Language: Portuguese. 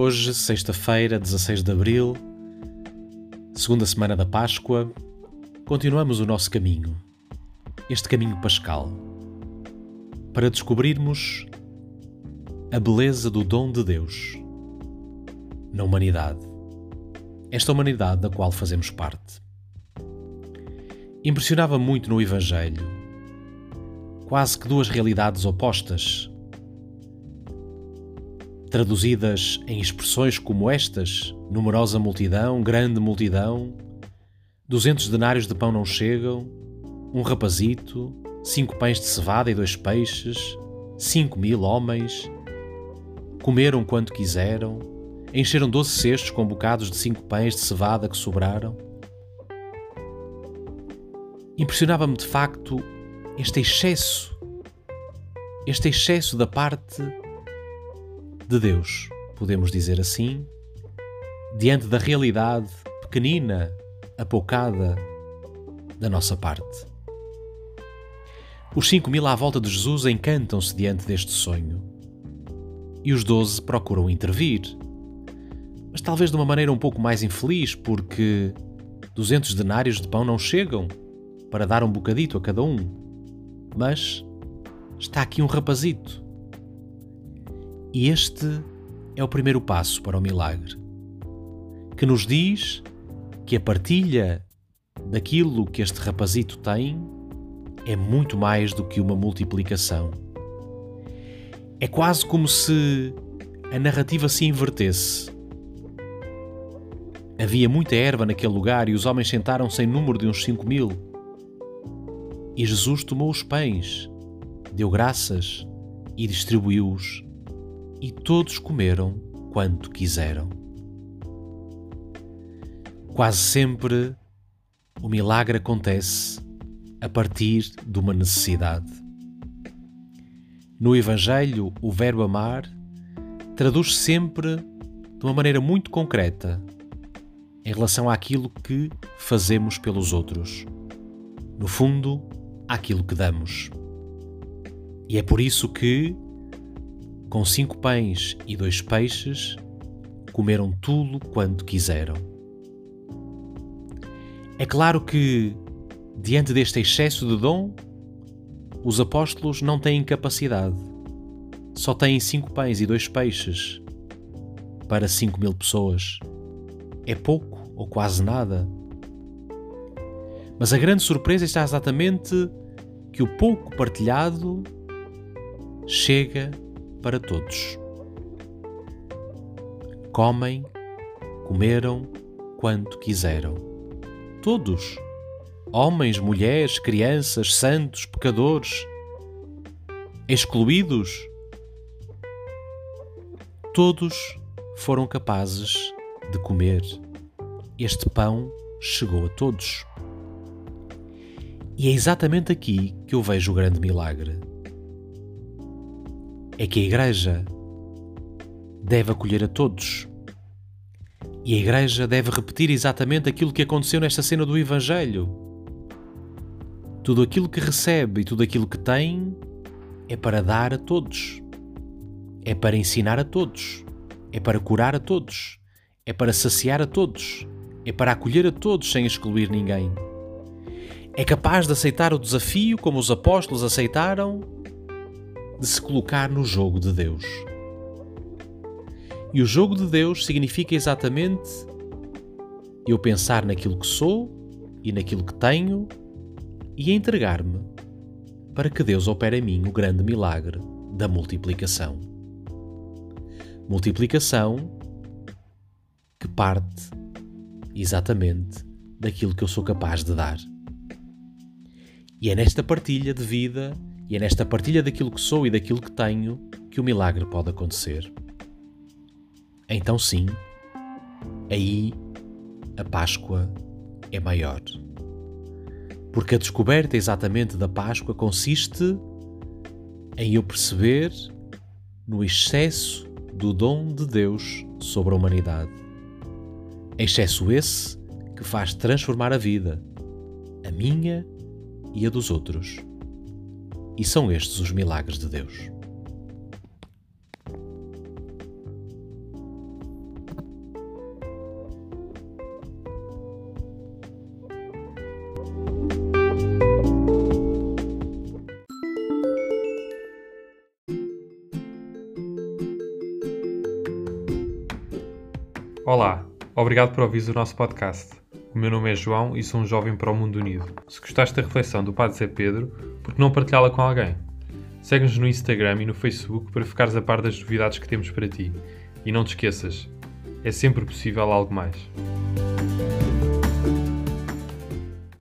Hoje, sexta-feira, 16 de abril, segunda semana da Páscoa, continuamos o nosso caminho, este caminho pascal, para descobrirmos a beleza do dom de Deus na humanidade, esta humanidade da qual fazemos parte. Impressionava muito no Evangelho, quase que duas realidades opostas traduzidas em expressões como estas: numerosa multidão, grande multidão, duzentos denários de pão não chegam, um rapazito, cinco pães de cevada e dois peixes, cinco mil homens, comeram quanto quiseram, encheram doze cestos com bocados de cinco pães de cevada que sobraram. Impressionava-me de facto este excesso, este excesso da parte de Deus, podemos dizer assim, diante da realidade pequenina, apocada da nossa parte. Os cinco mil à volta de Jesus encantam-se diante deste sonho. E os doze procuram intervir, mas talvez de uma maneira um pouco mais infeliz, porque duzentos denários de pão não chegam para dar um bocadito a cada um. Mas está aqui um rapazito e este é o primeiro passo para o milagre, que nos diz que a partilha daquilo que este rapazito tem é muito mais do que uma multiplicação. É quase como se a narrativa se invertesse. Havia muita erva naquele lugar e os homens sentaram-se em número de uns cinco mil. E Jesus tomou os pães, deu graças e distribuiu-os e todos comeram quanto quiseram. Quase sempre o milagre acontece a partir de uma necessidade. No Evangelho, o verbo amar traduz -se sempre de uma maneira muito concreta em relação àquilo que fazemos pelos outros. No fundo, àquilo que damos. E é por isso que com cinco pães e dois peixes, comeram tudo quanto quiseram. É claro que, diante deste excesso de dom, os apóstolos não têm capacidade. Só têm cinco pães e dois peixes para cinco mil pessoas. É pouco ou quase nada. Mas a grande surpresa está exatamente que o pouco partilhado chega para todos. Comem, comeram quanto quiseram. Todos. Homens, mulheres, crianças, santos, pecadores, excluídos. Todos foram capazes de comer. Este pão chegou a todos. E é exatamente aqui que eu vejo o grande milagre é que a Igreja deve acolher a todos. E a Igreja deve repetir exatamente aquilo que aconteceu nesta cena do Evangelho. Tudo aquilo que recebe e tudo aquilo que tem é para dar a todos, é para ensinar a todos, é para curar a todos, é para saciar a todos, é para acolher a todos sem excluir ninguém. É capaz de aceitar o desafio como os apóstolos aceitaram de se colocar no jogo de Deus. E o jogo de Deus significa exatamente eu pensar naquilo que sou e naquilo que tenho e entregar-me para que Deus opere em mim o grande milagre da multiplicação. Multiplicação que parte exatamente daquilo que eu sou capaz de dar. E é nesta partilha de vida e é nesta partilha daquilo que sou e daquilo que tenho que o milagre pode acontecer. Então, sim, aí a Páscoa é maior. Porque a descoberta exatamente da Páscoa consiste em eu perceber no excesso do dom de Deus sobre a humanidade. Excesso esse que faz transformar a vida, a minha e a dos outros. E são estes os milagres de Deus. Olá, obrigado por ouvir o nosso podcast. O meu nome é João e sou um jovem para o mundo unido. Se gostaste da reflexão do Padre Zé Pedro, por que não partilhá-la com alguém? Segue-nos no Instagram e no Facebook para ficares a par das novidades que temos para ti. E não te esqueças, é sempre possível algo mais.